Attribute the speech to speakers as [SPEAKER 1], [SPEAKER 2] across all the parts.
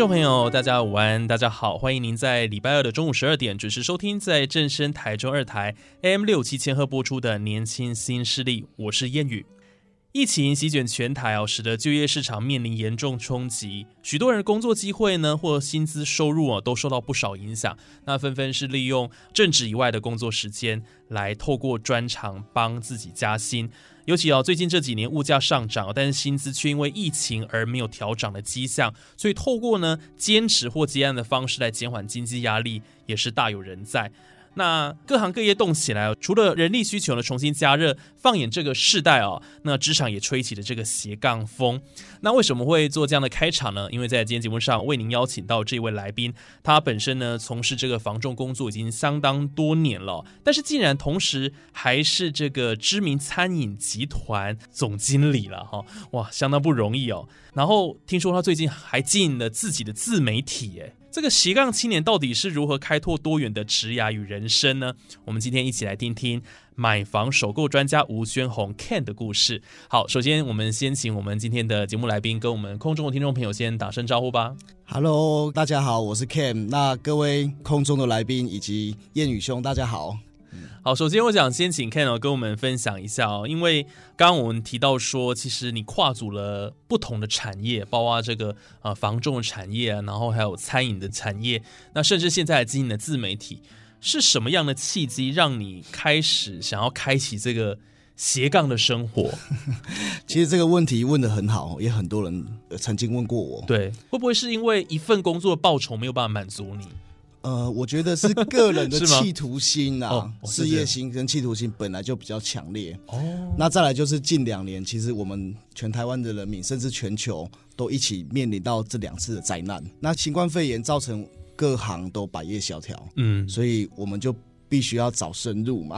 [SPEAKER 1] 众朋友，大家午安，大家好，欢迎您在礼拜二的中午十二点准时收听在正声台中二台 AM 六七千赫播出的《年轻新势力》，我是燕语。疫情席卷全台哦，使得就业市场面临严重冲击，许多人工作机会呢或薪资收入啊都受到不少影响。那纷纷是利用正职以外的工作时间，来透过专长帮自己加薪。尤其哦，最近这几年物价上涨，但是薪资却因为疫情而没有调涨的迹象，所以透过呢兼职或接案的方式来减缓经济压力，也是大有人在。那各行各业动起来，除了人力需求呢重新加热，放眼这个世代哦，那职场也吹起了这个斜杠风。那为什么会做这样的开场呢？因为在今天节目上为您邀请到这位来宾，他本身呢从事这个防重工作已经相当多年了，但是竟然同时还是这个知名餐饮集团总经理了哈，哇，相当不容易哦。然后听说他最近还经营了自己的自媒体，哎。这个斜杠青年到底是如何开拓多元的职涯与人生呢？我们今天一起来听听买房首购专家吴宣宏 Ken 的故事。好，首先我们先请我们今天的节目来宾跟我们空中的听众朋友先打声招呼吧。
[SPEAKER 2] Hello，大家好，我是 Ken。那各位空中的来宾以及燕宇兄，大家好。
[SPEAKER 1] 好，首先我想先请 Ken 跟我们分享一下哦，因为刚刚我们提到说，其实你跨足了不同的产业，包括这个呃房仲的产业，然后还有餐饮的产业，那甚至现在经营的自媒体，是什么样的契机让你开始想要开启这个斜杠的生活？
[SPEAKER 2] 其实这个问题问的很好，也很多人曾经问过我。
[SPEAKER 1] 对，会不会是因为一份工作报酬没有办法满足你？
[SPEAKER 2] 呃，我觉得是个人的 企图心啊，事业心跟企图心本来就比较强烈。哦，那再来就是近两年，其实我们全台湾的人民，甚至全球都一起面临到这两次的灾难。那新冠肺炎造成各行都百业萧条，嗯，所以我们就必须要找生路嘛。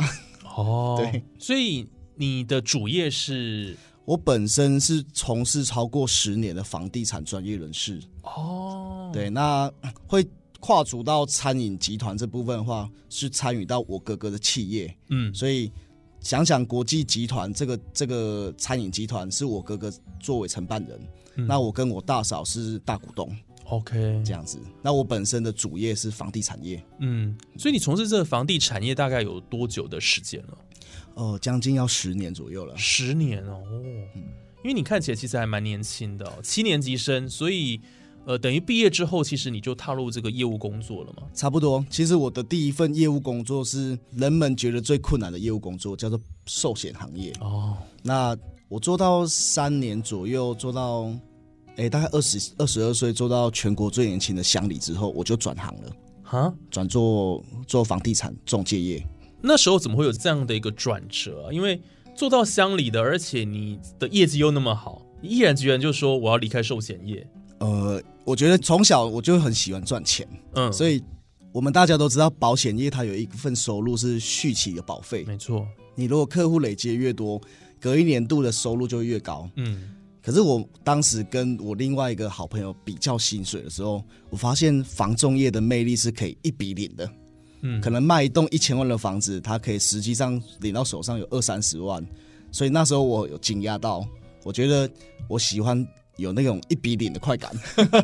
[SPEAKER 1] 哦，对，所以你的主业是？
[SPEAKER 2] 我本身是从事超过十年的房地产专业人士。哦，对，那会。跨足到餐饮集团这部分的话，是参与到我哥哥的企业，嗯，所以想想国际集团这个这个餐饮集团是我哥哥作为承办人，那我跟我大嫂是大股东
[SPEAKER 1] ，OK，
[SPEAKER 2] 这样子。那我本身的主业是房地产业，
[SPEAKER 1] 嗯，所以你从事这个房地产业大概有多久的时间了？
[SPEAKER 2] 哦，将近要十年左右了，
[SPEAKER 1] 十年哦，嗯，因为你看起来其实还蛮年轻的，七年级生，所以。呃，等于毕业之后，其实你就踏入这个业务工作了吗？
[SPEAKER 2] 差不多。其实我的第一份业务工作是人们觉得最困难的业务工作，叫做寿险行业。哦，那我做到三年左右，做到哎大概二十二十二岁，做到全国最年轻的乡里之后，我就转行了。哈，转做做房地产中介业。
[SPEAKER 1] 那时候怎么会有这样的一个转折？因为做到乡里的，而且你的业绩又那么好，你毅然决然就说我要离开寿险业。
[SPEAKER 2] 呃。我觉得从小我就很喜欢赚钱，嗯，所以我们大家都知道，保险业它有一份收入是续期的保费，
[SPEAKER 1] 没错。
[SPEAKER 2] 你如果客户累积越多，隔一年度的收入就会越高，嗯。可是我当时跟我另外一个好朋友比较薪水的时候，我发现房仲业的魅力是可以一比零的，嗯，可能卖一栋一千万的房子，它可以实际上领到手上有二三十万，所以那时候我有惊讶到，我觉得我喜欢。有那种一笔领的快感。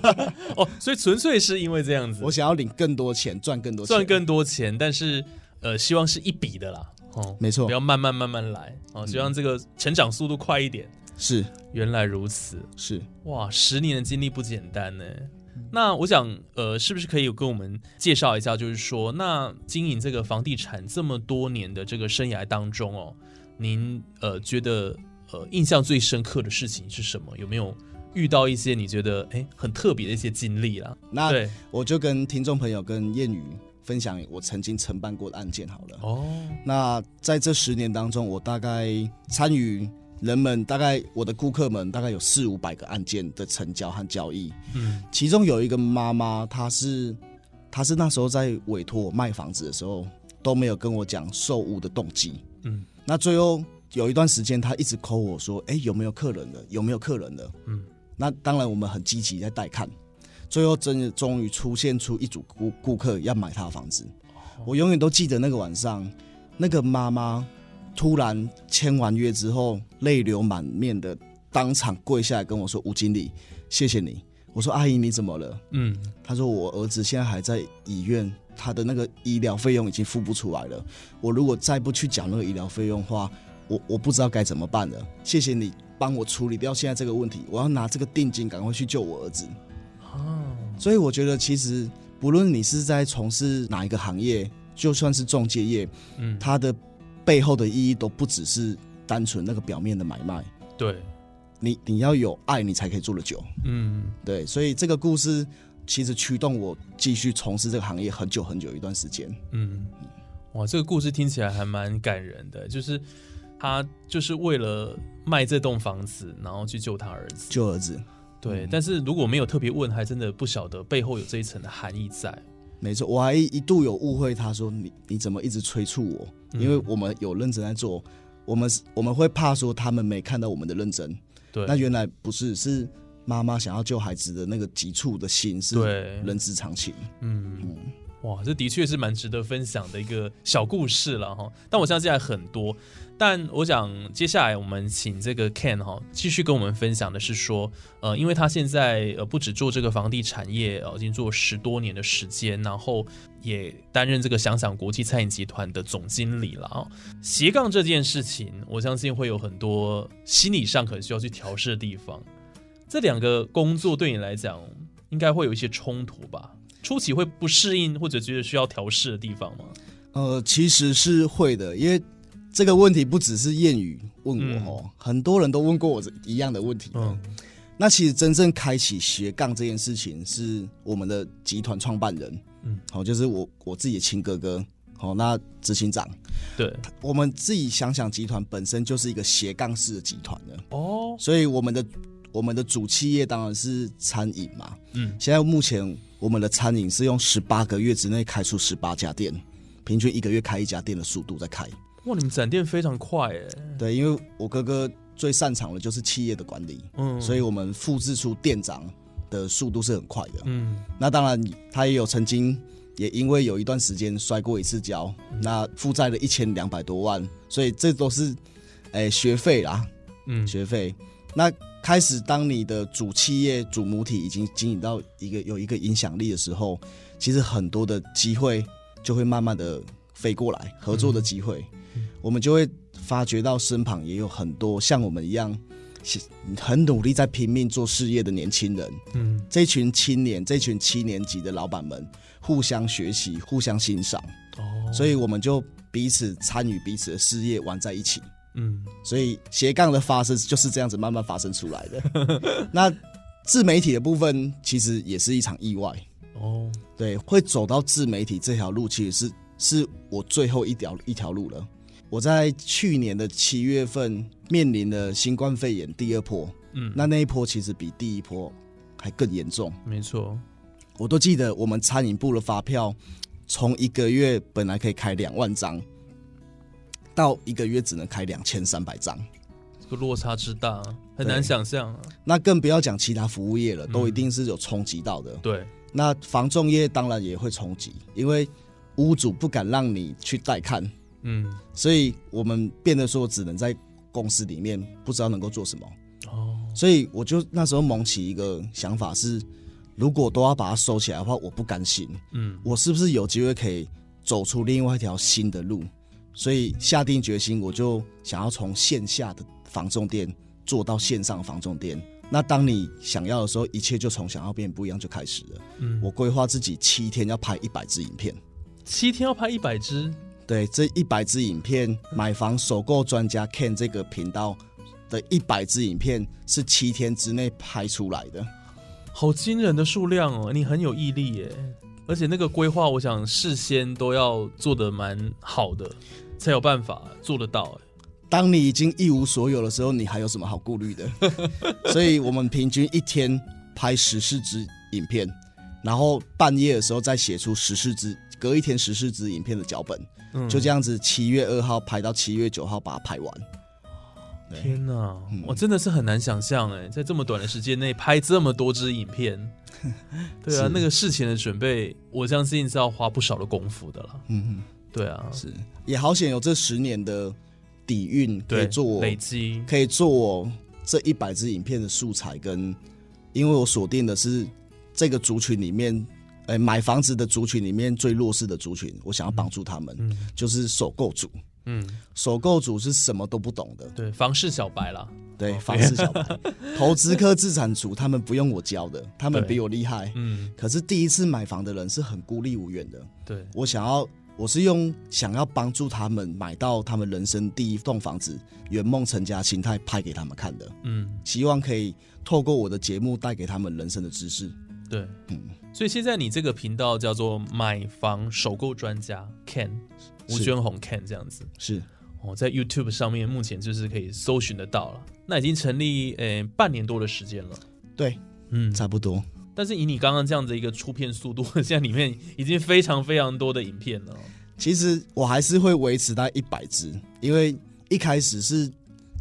[SPEAKER 1] 哦，所以纯粹是因为这样子，
[SPEAKER 2] 我想要领更多钱，赚更多钱，
[SPEAKER 1] 赚更多钱，但是呃，希望是一笔的啦，
[SPEAKER 2] 哦，没错，
[SPEAKER 1] 不要慢慢慢慢来。哦，希望这个成长速度快一点。
[SPEAKER 2] 是，
[SPEAKER 1] 原来如此，
[SPEAKER 2] 是。
[SPEAKER 1] 哇，十年的经历不简单呢。那我想，呃，是不是可以跟我们介绍一下，就是说，那经营这个房地产这么多年的这个生涯当中哦，您呃觉得？呃印象最深刻的事情是什么？有没有遇到一些你觉得哎很特别的一些经历啦？
[SPEAKER 2] 那我就跟听众朋友跟谚语分享我曾经承办过的案件好了。
[SPEAKER 1] 哦，
[SPEAKER 2] 那在这十年当中，我大概参与人们大概我的顾客们大概有四五百个案件的成交和交易，
[SPEAKER 1] 嗯
[SPEAKER 2] 其中有一个妈妈，她是她是那时候在委托我卖房子的时候都没有跟我讲售屋的动机，
[SPEAKER 1] 嗯
[SPEAKER 2] 那最后有一段时间，她一直 call 我说，哎、有没有客人了？有没有客人了？
[SPEAKER 1] 嗯
[SPEAKER 2] 那当然我们很积极在带看，最后真的终于出现出一组顾顾客要买他的房子，我永远都记得那个晚上，那个妈妈突然签完约之后，泪流满面的当场跪下来跟我说：“吴经理，谢谢你。”我说：“阿姨，你怎么了
[SPEAKER 1] 嗯？”
[SPEAKER 2] 她说：“我儿子现在还在医院，他的那个医疗费用已经付不出来了。我如果再不去缴那个医疗费用的话，我我不知道该怎么办了。谢谢你帮我处理掉现在这个问题，我要拿这个定金赶快去救我儿子。”
[SPEAKER 1] 啊，
[SPEAKER 2] 所以我觉得，其实不论你是在从事哪一个行业，就算是中介业，
[SPEAKER 1] 嗯，
[SPEAKER 2] 它的背后的意义都不只是单纯那个表面的买卖。
[SPEAKER 1] 对，
[SPEAKER 2] 你你要有爱，你才可以做得久。
[SPEAKER 1] 嗯
[SPEAKER 2] 对，所以这个故事其实驱动我继续从事这个行业很久很久一段时间。
[SPEAKER 1] 嗯，哇，这个故事听起来还蛮感人的，就是他就是为了卖这栋房子，然后去救他儿子。
[SPEAKER 2] 救儿子，
[SPEAKER 1] 对，
[SPEAKER 2] 嗯
[SPEAKER 1] 但是如果没有特别问，还真的不晓得背后有这一层的含义在。
[SPEAKER 2] 没错，我还一度有误会，他说你你怎么一直催促我？
[SPEAKER 1] 嗯
[SPEAKER 2] 因为我们有认真在做，我们我们会怕说他们没看到我们的认真。
[SPEAKER 1] 对，
[SPEAKER 2] 那原来不是，是妈妈想要救孩子的那个急促的心是
[SPEAKER 1] 对
[SPEAKER 2] 人之常情。
[SPEAKER 1] 嗯嗯，哇，这的确是蛮值得分享的一个小故事了哈。但我相信还很多，但我想接下来我们请这个 Ken 哈继续跟我们分享的是说，呃，因为他现在呃不止做这个房地产业，呃已经做十多年的时间，然后也担任这个想想国际餐饮集团的总经理了啊。斜杠这件事情，我相信会有很多心理上可能需要去调试的地方。这两个工作对你来讲，应该会有一些冲突吧？初期会不适应或者觉得需要调试的地方吗？
[SPEAKER 2] 呃，其实是会的，因为这个问题不只是谚语问我哦，很多人都问过我这一样的问题。
[SPEAKER 1] 嗯。
[SPEAKER 2] 那其实真正开启斜杠这件事情，是我们的集团创办人，
[SPEAKER 1] 嗯，
[SPEAKER 2] 好、就是我我自己的亲哥哥，好、那执行长，
[SPEAKER 1] 对，
[SPEAKER 2] 我们自己想想，集团本身就是一个斜杠式的集团的，
[SPEAKER 1] 哦，
[SPEAKER 2] 所以我们的我们的主企业当然是餐饮嘛，
[SPEAKER 1] 嗯
[SPEAKER 2] 现在目前我们的餐饮是用十八个月之内开出十八家店，平均一个月开一家店的速度在开。
[SPEAKER 1] 哇，你们展店非常快哎，
[SPEAKER 2] 对，因为我哥哥最擅长的就是企业的管理，
[SPEAKER 1] 嗯
[SPEAKER 2] 所以我们复制出店长的速度是很快的。
[SPEAKER 1] 嗯
[SPEAKER 2] 那当然，他也有曾经也因为有一段时间摔过一次跤，那负债了一千两百多万，所以这都是诶、学费啦，
[SPEAKER 1] 嗯
[SPEAKER 2] 学费。那开始当你的主企业主母体已经经营到一个有一个影响力的时候，其实很多的机会就会慢慢的飞过来，合作的机会，我们就会发觉到身旁也有很多像我们一样。很努力在拼命做事业的年轻人，
[SPEAKER 1] 嗯。
[SPEAKER 2] 这群青年，这群七年级的老板们互相学习、互相欣赏，
[SPEAKER 1] 哦，
[SPEAKER 2] 所以我们就彼此参与彼此的事业，玩在一起。
[SPEAKER 1] 嗯
[SPEAKER 2] 所以斜杠的发生就是这样子慢慢发生出来的。那自媒体的部分其实也是一场意外，
[SPEAKER 1] 哦
[SPEAKER 2] 对，会走到自媒体这条路，其实是是我最后一条一条路了。我在去年的七月份面临了新冠肺炎第二波，
[SPEAKER 1] 嗯，
[SPEAKER 2] 那那一波其实比第一波还更严重。
[SPEAKER 1] 没错，
[SPEAKER 2] 我都记得我们餐饮部的发票，从一个月本来可以开两万张，到一个月只能开两千三百张。
[SPEAKER 1] 这个落差之大，很难想象啊。
[SPEAKER 2] 那更不要讲其他服务业了，都一定是有冲击到的。
[SPEAKER 1] 对，
[SPEAKER 2] 那房仲业当然也会冲击，因为屋主不敢让你去带看，
[SPEAKER 1] 嗯
[SPEAKER 2] 所以我们变得说只能在公司里面不知道能够做什么。
[SPEAKER 1] 哦
[SPEAKER 2] 所以我就那时候萌起一个想法是，如果都要把它收起来的话，我不甘心。
[SPEAKER 1] 嗯
[SPEAKER 2] 我是不是有机会可以走出另外一条新的路？所以下定决心，我就想要从线下的房仲店做到线上房仲店。那当你想要的时候，一切就从想要变不一样就开始了。
[SPEAKER 1] 嗯，
[SPEAKER 2] 我规划自己七天要拍一百支影片，
[SPEAKER 1] 七天要拍一百支，
[SPEAKER 2] 对这一百支影片，买房首购专家 Ken 这个频道的一百支影片是七天之内拍出来的，
[SPEAKER 1] 好惊人的数量哦！你很有毅力耶，而且那个规划，我想事先都要做的蛮好的，才有办法做得到。
[SPEAKER 2] 当你已经一无所有的时候，你还有什么好顾虑的？所以我们平均一天拍十四支影片，然后半夜的时候再写出十四支，隔一天十四支影片的脚本，就这样子，七月二号拍到七月九号把它拍完。
[SPEAKER 1] 天哪，我真的是很难想象哎，在这么短的时间内拍这么多支影片，对啊，那个事前的准备，我相信是要花不少的功夫的了。嗯，对啊，
[SPEAKER 2] 是也好险有这十年的。底蕴可以做
[SPEAKER 1] 累积，
[SPEAKER 2] 可以做我这一百支影片的素材，跟因为我锁定的是这个族群里面，哎，买房子的族群里面最弱势的族群，我想要帮助他们，就是首购族。嗯，首购族是什么都不懂的，
[SPEAKER 1] 对，房市小白啦，
[SPEAKER 2] 对，房市小白，投资科资产族，他们不用我教的，他们比我厉害。嗯，可是第一次买房的人是很孤立无援的。
[SPEAKER 1] 对
[SPEAKER 2] 我想要。我是用想要帮助他们买到他们人生第一栋房子、圆梦成家心态拍给他们看的，嗯，希望可以透过我的节目带给他们人生的知识。
[SPEAKER 1] 对，嗯，所以现在你这个频道叫做买房首购专家 Ken 吴娟红 Ken 这样子。
[SPEAKER 2] 是。
[SPEAKER 1] 哦，在 YouTube 上面目前就是可以搜寻得到了。那已经成立呃半年多的时间了，
[SPEAKER 2] 对，嗯，差不多。
[SPEAKER 1] 但是以你刚刚这样的一个出片速度，现在里面已经非常非常多的影片了。
[SPEAKER 2] 其实我还是会维持在一百支，因为一开始是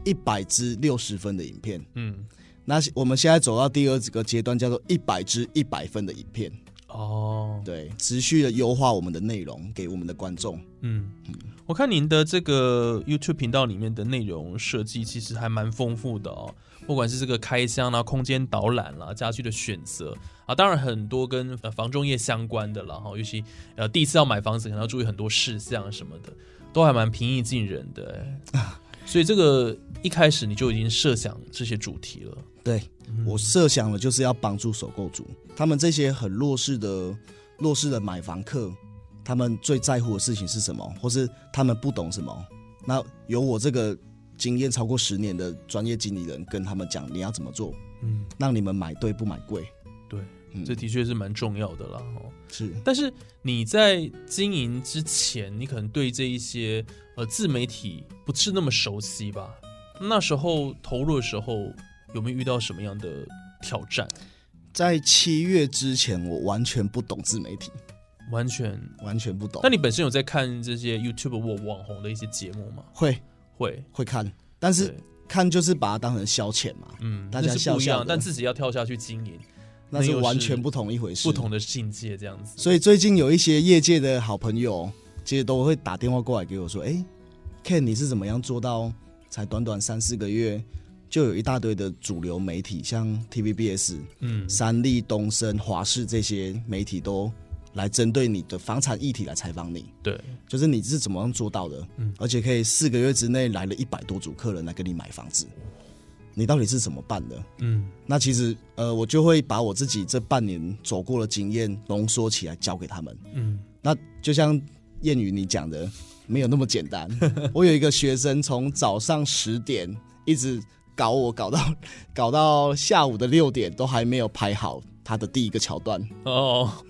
[SPEAKER 2] 一百支六十分的影片。嗯，那我们现在走到第二个阶段，叫做一百支一百分的影片。哦，对，持续的优化我们的内容给我们的观众。嗯
[SPEAKER 1] 嗯，我看您的这个 YouTube 频道里面的内容设计其实还蛮丰富的哦。不管是这个开箱啦、空间导览啦、家具的选择啊，当然很多跟呃房中业相关的了哈，尤其呃第一次要买房子，可能要注意很多事项什么的，都还蛮平易近人的。所以这个一开始你就已经设想这些主题了。
[SPEAKER 2] 对我设想的就是要帮助首购族，他们这些很弱势的弱势的买房客，他们最在乎的事情是什么，或是他们不懂什么？那有我这个。经验超过十年的专业经理人跟他们讲你要怎么做，嗯，让你们买对不买贵，
[SPEAKER 1] 对，这的确是蛮重要的啦哦。
[SPEAKER 2] 是，
[SPEAKER 1] 但是你在经营之前，你可能对这一些呃自媒体不是那么熟悉吧？那时候投入的时候有没有遇到什么样的挑战？
[SPEAKER 2] 在七月之前，我完全不懂自媒体，
[SPEAKER 1] 完全
[SPEAKER 2] 完全不懂。
[SPEAKER 1] 那你本身有在看这些 YouTube 或网红的一些节目吗？
[SPEAKER 2] 会。
[SPEAKER 1] 会
[SPEAKER 2] 会看，但是看就是把它当成消遣嘛。嗯，大家
[SPEAKER 1] 是不一样，但自己要跳下去经营，
[SPEAKER 2] 那是完全不同一回事，
[SPEAKER 1] 不同的境界这样子。
[SPEAKER 2] 所以最近有一些业界的好朋友，其实都会打电话过来给我说：“哎，Ken，你是怎么样做到才短短三四个月，就有一大堆的主流媒体，像 TVBS、嗯、三立、东升、华视这些媒体都。”来针对你的房产议题来采访你，
[SPEAKER 1] 对，
[SPEAKER 2] 就是你是怎么样做到的？嗯，而且可以四个月之内来了一百多组客人来跟你买房子，你到底是怎么办的？嗯，那其实呃，我就会把我自己这半年走过的经验浓缩起来教给他们。嗯，那就像谚语你讲的，没有那么简单。我有一个学生从早上十点一直搞我，搞到 搞到下午的六点，都还没有拍好他的第一个桥段。哦。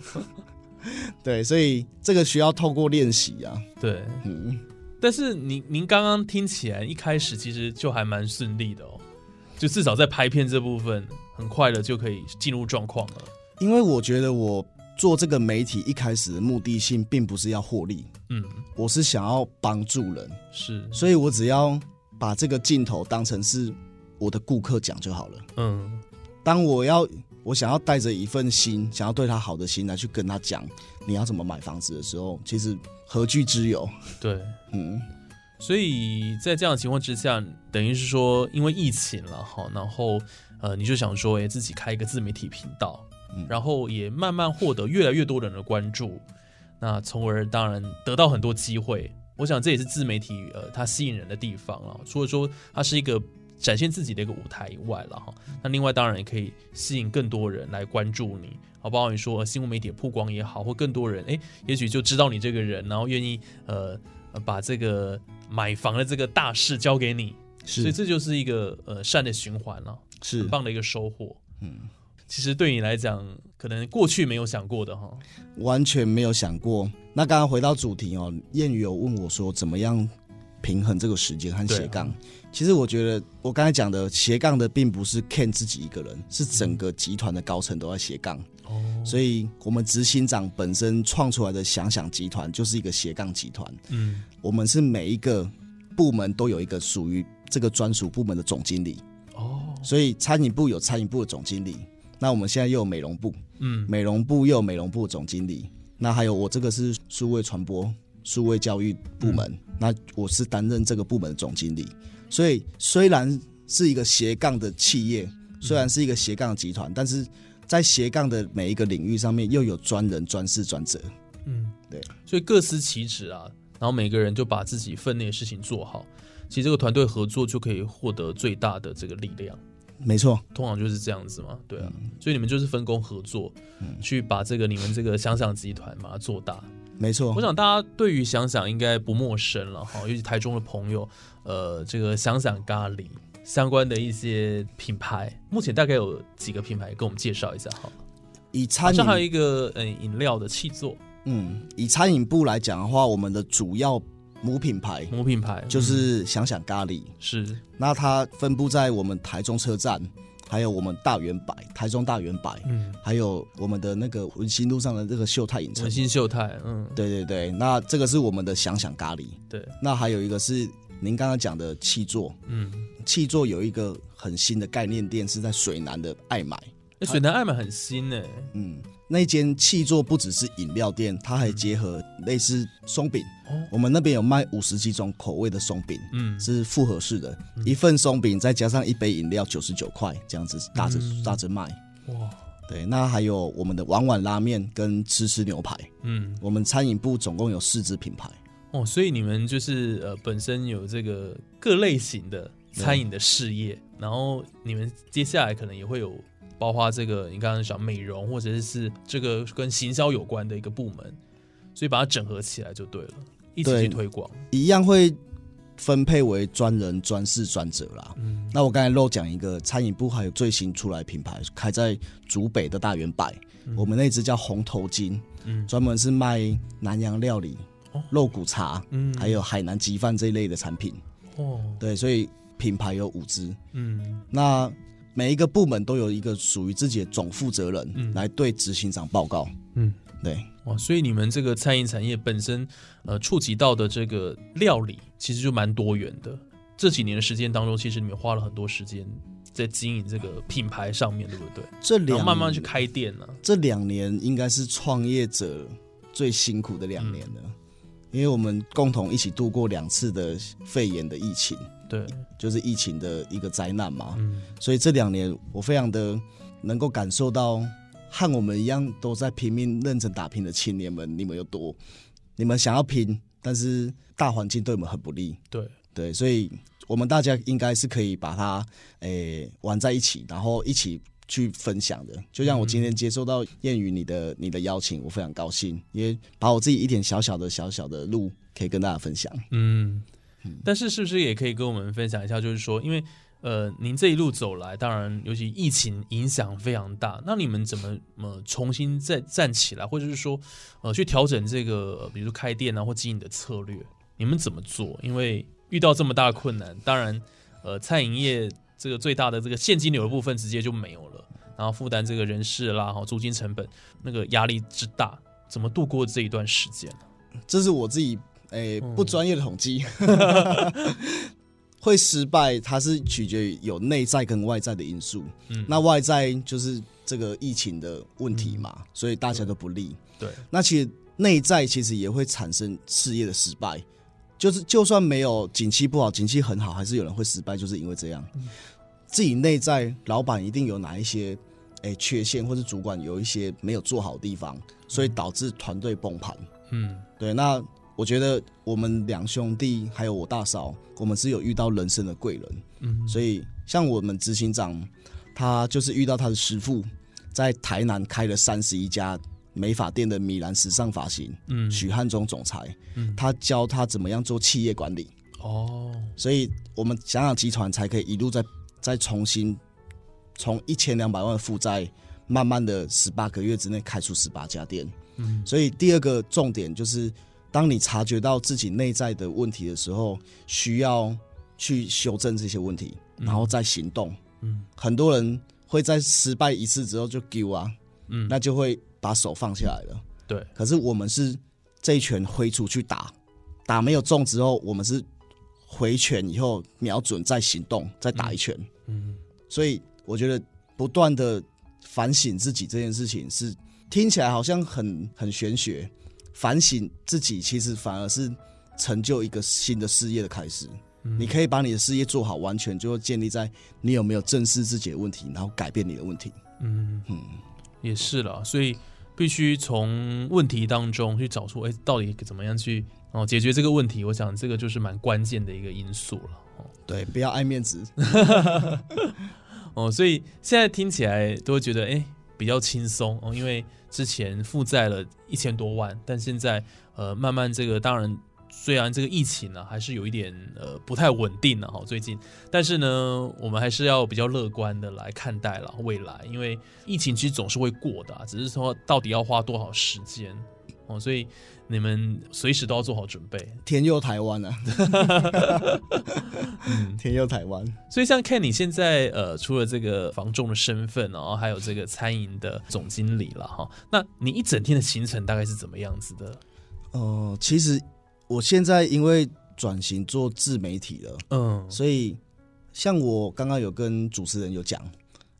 [SPEAKER 2] 对，所以这个需要透过练习啊。
[SPEAKER 1] 对，嗯，但是您您刚刚听起来一开始其实就还蛮顺利的哦，就至少在拍片这部分很快的就可以进入状况了。
[SPEAKER 2] 因为我觉得我做这个媒体一开始的目的性并不是要获利，嗯，我是想要帮助人，
[SPEAKER 1] 是，
[SPEAKER 2] 所以我只要把这个镜头当成是我的顾客讲就好了。嗯，当我要。我想要带着一份心，想要对他好的心来去跟他讲你要怎么买房子的时候，其实何惧之有？
[SPEAKER 1] 对，嗯，所以在这样的情况之下，等于是说因为疫情了哈，然后呃，你就想说，哎，自己开一个自媒体频道，然后也慢慢获得越来越多人的关注，那从而当然得到很多机会。我想这也是自媒体呃它吸引人的地方啊，除了说它是一个。展现自己的一个舞台以外了哈，那另外当然也可以吸引更多人来关注你，好，包括你说新闻媒体曝光也好，或更多人哎，也许就知道你这个人，然后愿意呃把这个买房的这个大事交给你，所以这就是一个呃善的循环了，
[SPEAKER 2] 是。
[SPEAKER 1] 很棒的一个收获。嗯，其实对你来讲，可能过去没有想过的哈，
[SPEAKER 2] 完全没有想过。那刚刚回到主题哦，谚语有问我说，怎么样平衡这个时间和斜杠？其实我觉得，我刚才讲的斜杠的，并不是 Ken 自己一个人，是整个集团的高层都在斜杠。哦，所以我们执行长本身创出来的想想集团就是一个斜杠集团。嗯，我们是每一个部门都有一个属于这个专属部门的总经理。哦，所以餐饮部有餐饮部的总经理，那我们现在又有美容部，嗯，美容部又有美容部总经理，那还有我这个是数位传播、数位教育部门，那我是担任这个部门的总经理。所以虽然是一个斜杠的企业，虽然是一个斜杠集团，但是在斜杠的每一个领域上面，又有专人、专事、专责。嗯，对，
[SPEAKER 1] 所以各司其职啊，然后每个人就把自己分内的事情做好，其实这个团队合作就可以获得最大的这个力量。
[SPEAKER 2] 没错，
[SPEAKER 1] 通常就是这样子嘛，对啊。所以你们就是分工合作，去把这个你们这个想想集团把它做大。
[SPEAKER 2] 没错，
[SPEAKER 1] 我想大家对于想想应该不陌生了哈，尤其台中的朋友，呃，这个想想咖喱相关的一些品牌，目前大概有几个品牌跟我们介绍一下哈。
[SPEAKER 2] 以餐饮
[SPEAKER 1] 还有一个嗯饮料的气座，
[SPEAKER 2] 嗯，以餐饮部来讲的话，我们的主要母品牌
[SPEAKER 1] 母品牌
[SPEAKER 2] 就是想想咖喱，
[SPEAKER 1] 是，
[SPEAKER 2] 那它分布在我们台中车站。还有我们大圆百，台中大圆百，嗯，还有我们的那个文心路上的这个秀泰影城，
[SPEAKER 1] 文心秀泰，嗯，
[SPEAKER 2] 对对对，那这个是我们的想想咖喱，
[SPEAKER 1] 对，
[SPEAKER 2] 那还有一个是您刚刚讲的气座，嗯，气座有一个很新的概念店是在水南的爱买，
[SPEAKER 1] 那水南爱买很新呢，
[SPEAKER 2] 嗯。那间气座不只是饮料店，它还结合类似松饼。我们那边有卖五十几种口味的松饼，嗯，是复合式的，一份松饼再加上一杯饮料，九十九块这样子打着打着卖。哇，对，那还有我们的碗碗拉面跟吃吃牛排。嗯，我们餐饮部总共有四支品牌。
[SPEAKER 1] 哦，所以你们就是呃本身有这个各类型的餐饮的事业，然后你们接下来可能也会有。包括这个，你刚刚讲美容，或者是是这个跟行销有关的一个部门，所以把它整合起来就对了，一起去推广，
[SPEAKER 2] 一样会分配为专人、专事、专责啦。嗯，那我刚才漏讲一个，餐饮部还有最新出来品牌，开在竹北的大圆柏，我们那只叫红头巾，嗯，专门是卖南洋料理、肉骨茶，嗯，还有海南鸡饭这一类的产品。哦，对，所以品牌有五支，嗯，那。每一个部门都有一个属于自己的总负责人来对执行长报告。嗯，对，
[SPEAKER 1] 哇，所以你们这个餐饮产业本身，呃，触及到的这个料理其实就蛮多元的。这几年的时间当中，其实你们花了很多时间在经营这个品牌上面，对不对？
[SPEAKER 2] 这两
[SPEAKER 1] 慢慢去开店呢。
[SPEAKER 2] 这两年应该是创业者最辛苦的两年了，因为我们共同一起度过两次的肺炎的疫情。
[SPEAKER 1] 对，
[SPEAKER 2] 就是疫情的一个灾难嘛，嗯所以这两年我非常的能够感受到，和我们一样都在拼命认真打拼的青年们，你们有多，你们想要拼，但是大环境对我们很不利。
[SPEAKER 1] 对
[SPEAKER 2] 对，所以我们大家应该是可以把它诶玩在一起，然后一起去分享的。就像我今天接受到谚语你的你的邀请，我非常高兴，因为把我自己一点小小的小小的路可以跟大家分享。嗯。
[SPEAKER 1] 但是是不是也可以跟我们分享一下？就是说，因为呃，您这一路走来，当然尤其疫情影响非常大，那你们怎么呃重新再站起来，或者是说呃去调整这个，比如说开店啊或经营的策略，你们怎么做？因为遇到这么大的困难，当然呃餐饮业这个最大的这个现金流的部分直接就没有了，然后负担这个人事啦、哈租金成本，那个压力之大，怎么度过这一段时间？
[SPEAKER 2] 这是我自己。诶，不专业的统计 会失败，它是取决于有内在跟外在的因素。嗯，那外在就是这个疫情的问题嘛，所以大家都不利。
[SPEAKER 1] 对，
[SPEAKER 2] 那其实内在其实也会产生事业的失败，就是就算没有景气不好，景气很好，还是有人会失败，就是因为这样。自己内在老板一定有哪一些诶缺陷，或是主管有一些没有做好的地方，所以导致团队崩盘。嗯，对，那。我觉得我们两兄弟还有我大嫂，我们是有遇到人生的贵人，嗯，所以像我们执行长，他就是遇到他的师傅，在台南开了三十一家美发店的米兰时尚发型，嗯，许汉忠总裁，嗯，他教他怎么样做企业管理，哦，所以我们想想集团才可以一路再再重新从一千两百万的负债，慢慢的十八个月之内开出十八家店。嗯，所以第二个重点就是，当你察觉到自己内在的问题的时候，需要去修正这些问题，然后再行动。嗯，很多人会在失败一次之后就丢啊，嗯，那就会把手放下来了。
[SPEAKER 1] 对，
[SPEAKER 2] 可是我们是这一拳挥出去打，打没有中之后，我们是回拳以后瞄准再行动，再打一拳。嗯，所以我觉得不断的反省自己这件事情是听起来好像很很玄学，反省自己其实反而是成就一个新的事业的开始。你可以把你的事业做好，完全就建立在你有没有正视自己的问题，然后改变你的问题。嗯
[SPEAKER 1] 嗯，也是了，所以必须从问题当中去找出，哎，到底怎么样去哦解决这个问题？我想这个就是蛮关键的一个因素了。哦，
[SPEAKER 2] 对，不要爱面子。
[SPEAKER 1] 哦，所以现在听起来都会觉得哎比较轻松哦，因为之前负债了一千多万，但现在呃慢慢这个当然。虽然这个疫情呢还是有一点呃不太稳定了哈，最近，但是呢，我们还是要比较乐观的来看待了未来，因为疫情其实总是会过的，只是说到底要花多少时间哦，所以你们随时都要做好准备。
[SPEAKER 2] 天佑台湾啊，嗯，天佑台湾。
[SPEAKER 1] 所以像 Ken，你现在呃，除了这个房仲的身份，然后还有这个餐饮的总经理了哈，那你一整天的行程大概是怎么样子的？
[SPEAKER 2] 哦，其实。我现在因为转型做自媒体了，嗯，所以像我刚刚有跟主持人有讲，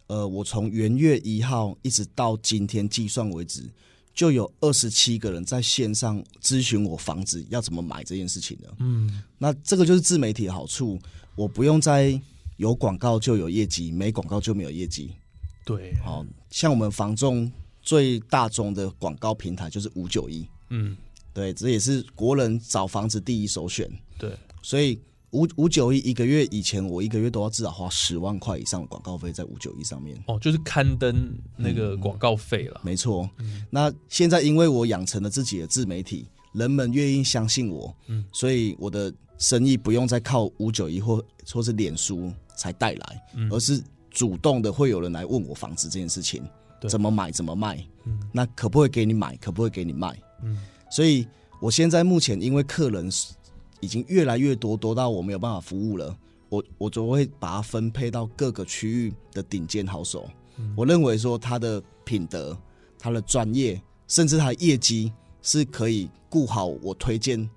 [SPEAKER 2] 呃，我从元月一号一直到今天计算为止，就有二十七个人在线上咨询我房子要怎么买这件事情的，嗯，那这个就是自媒体的好处，我不用再有广告就有业绩，没广告就没有业绩，
[SPEAKER 1] 对，
[SPEAKER 2] 好像我们房仲最大众的广告平台就是五九一，嗯。对，这也是国人找房子第一首选。
[SPEAKER 1] 对，
[SPEAKER 2] 所以五五九一一个月以前，我一个月都要至少花十万块以上的广告费在五九一上面。
[SPEAKER 1] 哦，就是刊登那个广告费了。
[SPEAKER 2] 没错。那现在因为我养成了自己的自媒体，人们愿意相信我，嗯，所以我的生意不用再靠五九一或或是脸书才带来，而是主动的会有人来问我房子这件事情，怎么买怎么卖，嗯，那可不可以给你买，可不可以给你卖，嗯。所以，我现在目前因为客人已经越来越多，多到我没有办法服务了，我我就会把它分配到各个区域的顶尖好手。我认为说他的品德、他的专业，甚至他的业绩是可以顾好我推荐，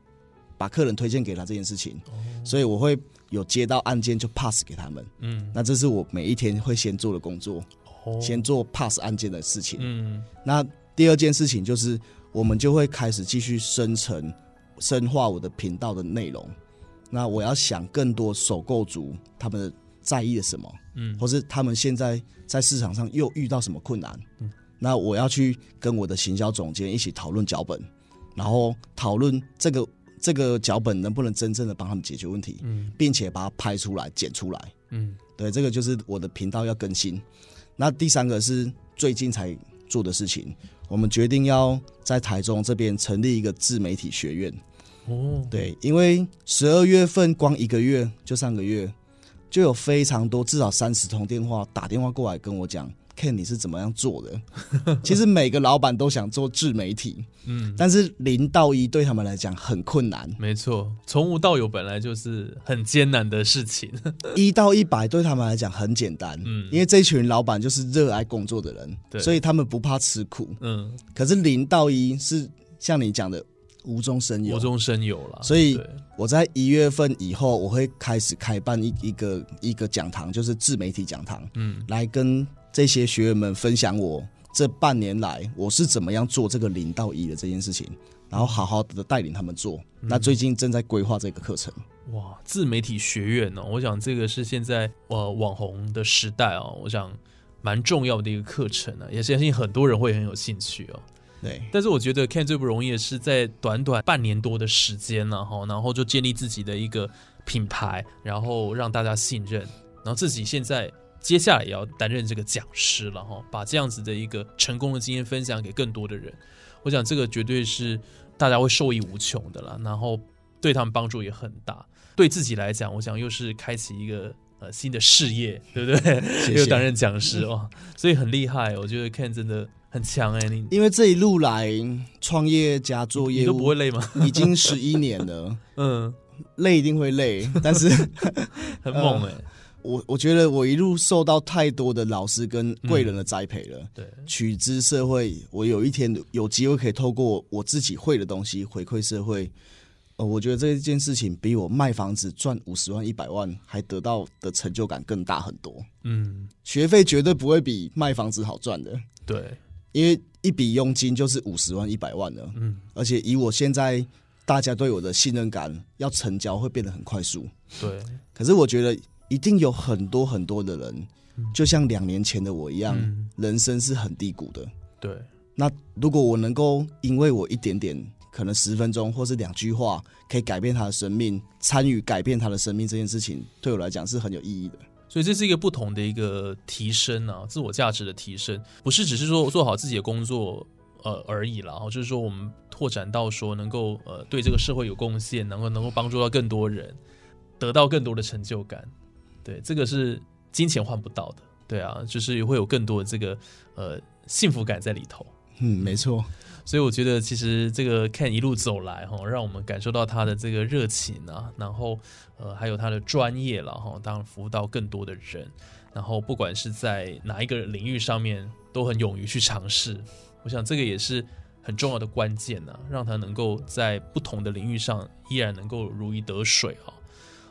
[SPEAKER 2] 把客人推荐给他这件事情。所以我会有接到案件就 pass 给他们。嗯，那这是我每一天会先做的工作，先做 pass 案件的事情。嗯，那第二件事情就是。我们就会开始继续生成、深化我的频道的内容。那我要想更多首购族他们在意的什么，嗯，或是他们现在在市场上又遇到什么困难，嗯，那我要去跟我的行销总监一起讨论脚本，然后讨论这个这个脚本能不能真正的帮他们解决问题，嗯，并且把它拍出来、剪出来，嗯，对，这个就是我的频道要更新。那第三个是最近才做的事情。我们决定要在台中这边成立一个自媒体学院。哦，对，因为十二月份光一个月就上个月，就有非常多至少三十通电话打电话过来跟我讲，Ken 你是怎么样做的？其实每个老板都想做自媒体，嗯，但是零到一对他们来讲很困难。
[SPEAKER 1] 没错，从无到有本来就是很艰难的事情。
[SPEAKER 2] 一到一百对他们来讲很简单，嗯，因为这群老板就是热爱工作的人，对，所以他们不怕吃苦，嗯。可是零到一是像你讲的无中生有，
[SPEAKER 1] 无中生有了。
[SPEAKER 2] 所以我在一月份以后，我会开始开办一一个一个讲堂，就是自媒体讲堂，嗯，来跟这些学员们分享我这半年来我是怎么样做这个零到一的这件事情。然后好好的带领他们做，那最近正在规划这个课程。
[SPEAKER 1] 哇，自媒体学院呢？我想这个是现在呃网红的时代啊，我想蛮重要的一个课程啊，也相信很多人会很有兴趣哦。
[SPEAKER 2] 对，
[SPEAKER 1] 但是我觉得 Ken 最不容易的是在短短半年多的时间呢，哈，然后就建立自己的一个品牌，然后让大家信任，然后自己现在接下来也要担任这个讲师了哈，把这样子的一个成功的经验分享给更多的人。我想这个绝对是大家会受益无穷的了，然后对他们帮助也很大。对自己来讲，我想又是开启一个呃新的事业，对不对？又担任讲师哦，所以很厉害。我觉得 Ken 真的很强哎，你
[SPEAKER 2] 因为这一路来创业加作业
[SPEAKER 1] 都不会累吗？
[SPEAKER 2] 已经十一年了，嗯，累一定会累，但是
[SPEAKER 1] 很猛哎。
[SPEAKER 2] 我我觉得我一路受到太多的老师跟贵人的栽培了。
[SPEAKER 1] 对，
[SPEAKER 2] 取之社会，我有一天有机会可以透过我自己会的东西回馈社会。呃，我觉得这件事情比我卖房子赚五十万、一百万还得到的成就感更大很多。嗯，学费绝对不会比卖房子好赚的。
[SPEAKER 1] 对，
[SPEAKER 2] 因为一笔佣金就是五十万、一百万了。嗯，而且以我现在大家对我的信任感，要成交会变得很快速。
[SPEAKER 1] 对，
[SPEAKER 2] 可是我觉得。一定有很多很多的人，就像两年前的我一样，人生是很低谷的。
[SPEAKER 1] 对，
[SPEAKER 2] 那如果我能够因为我一点点，可能十分钟或是两句话，可以改变他的生命，参与改变他的生命这件事情，对我来讲是很有意义的。
[SPEAKER 1] 所以这是一个不同的一个提升啊，自我价值的提升，不是只是说做好自己的工作呃而已啦，就是说我们拓展到说能够呃对这个社会有贡献，能够能够帮助到更多人，得到更多的成就感。对，这个是金钱换不到的。对啊，就是会有更多的这个呃幸福感在里头。
[SPEAKER 2] 嗯，没错。
[SPEAKER 1] 所以我觉得，其实这个看一路走来哈，让我们感受到他的这个热情啊，然后呃还有他的专业了哈，当然服务到更多的人，然后不管是在哪一个领域上面，都很勇于去尝试。我想这个也是很重要的关键呢，让他能够在不同的领域上依然能够如鱼得水哈。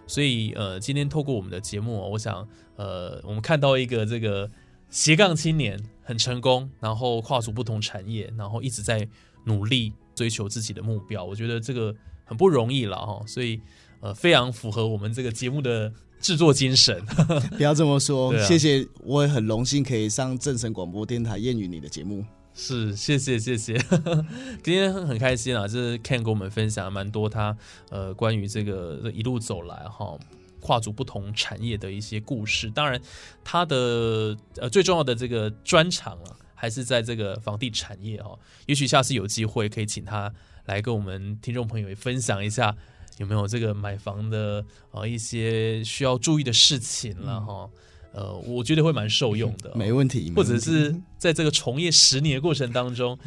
[SPEAKER 1] 所以，呃，今天透过我们的节目，我想，呃，我们看到一个这个斜杠青年很成功，然后跨足不同产业，然后一直在努力追求自己的目标。我觉得这个很不容易了哈。所以，呃，非常符合我们这个节目的制作精神。
[SPEAKER 2] 不要这么说，谢谢，我也很荣幸可以上正声广播电台谚语你的节目。
[SPEAKER 1] 是，谢谢谢谢，今天很开心啊！就是 Ken 跟我们分享蛮多他呃关于这个一路走来哈，跨足不同产业的一些故事。当然，他的呃最重要的这个专长啊，还是在这个房地产业哈。也许下次有机会可以请他来跟我们听众朋友也分享一下，有没有这个买房的啊一些需要注意的事情了哈。呃，我觉得会蛮受用的，
[SPEAKER 2] 没问题。
[SPEAKER 1] 或者是在这个从业十年的过程当中，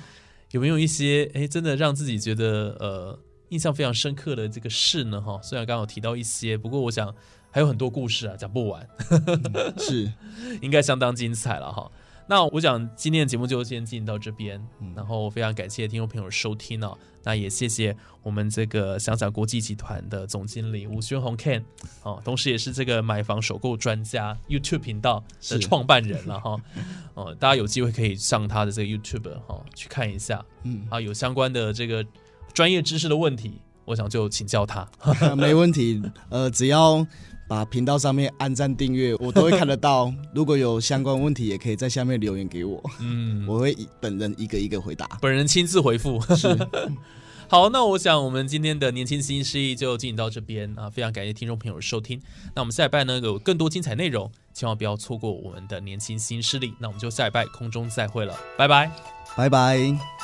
[SPEAKER 1] 有没有一些哎，真的让自己觉得呃印象非常深刻的这个事呢？哈，虽然刚刚有提到一些，不过我想还有很多故事啊，讲不完，
[SPEAKER 2] 是
[SPEAKER 1] 应该相当精彩了哈。那我想今天的节目就先进行到这边，然后非常感谢听众朋友收听哦。那也谢谢我们这个想想国际集团的总经理吴宣宏 Ken 哦，同时也是这个买房首购专家 YouTube 频道的创办人了哈。哦，大家有机会可以上他的这个 YouTube 哈去看一下，嗯啊，有相关的这个专业知识的问题，我想就请教他。
[SPEAKER 2] 没问题，呃，只要。把频道上面按赞订阅，我都会看得到。如果有相关问题，也可以在下面留言给我。嗯，我会本人一个一个回答，
[SPEAKER 1] 本人亲自回复。是，好，那我想我们今天的年轻新势力就进行到这边啊，非常感谢听众朋友的收听。那我们下一拜呢有更多精彩内容，千万不要错过我们的年轻新势力。那我们就下一拜空中再会了，拜拜，
[SPEAKER 2] 拜拜。